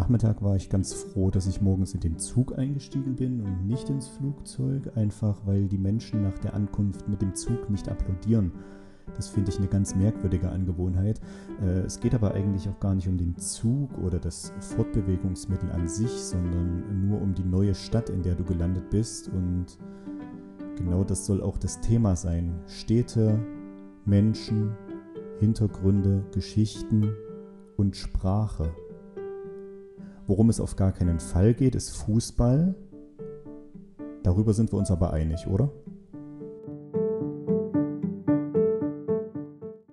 Nachmittag war ich ganz froh, dass ich morgens in den Zug eingestiegen bin und nicht ins Flugzeug, einfach weil die Menschen nach der Ankunft mit dem Zug nicht applaudieren. Das finde ich eine ganz merkwürdige Angewohnheit. Äh, es geht aber eigentlich auch gar nicht um den Zug oder das Fortbewegungsmittel an sich, sondern nur um die neue Stadt, in der du gelandet bist. Und genau das soll auch das Thema sein. Städte, Menschen, Hintergründe, Geschichten und Sprache. Worum es auf gar keinen Fall geht, ist Fußball. Darüber sind wir uns aber einig, oder?